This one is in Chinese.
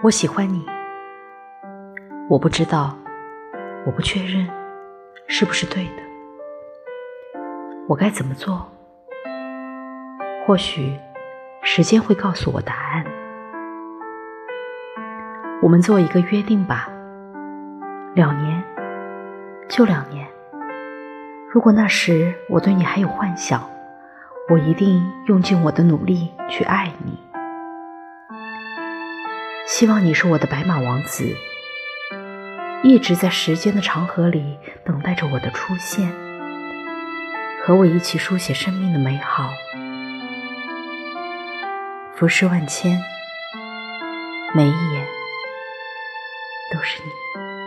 我喜欢你，我不知道，我不确认是不是对的，我该怎么做？或许时间会告诉我答案。我们做一个约定吧，两年就两年。如果那时我对你还有幻想，我一定用尽我的努力去爱你。希望你是我的白马王子，一直在时间的长河里等待着我的出现，和我一起书写生命的美好。浮世万千，每一眼都是你。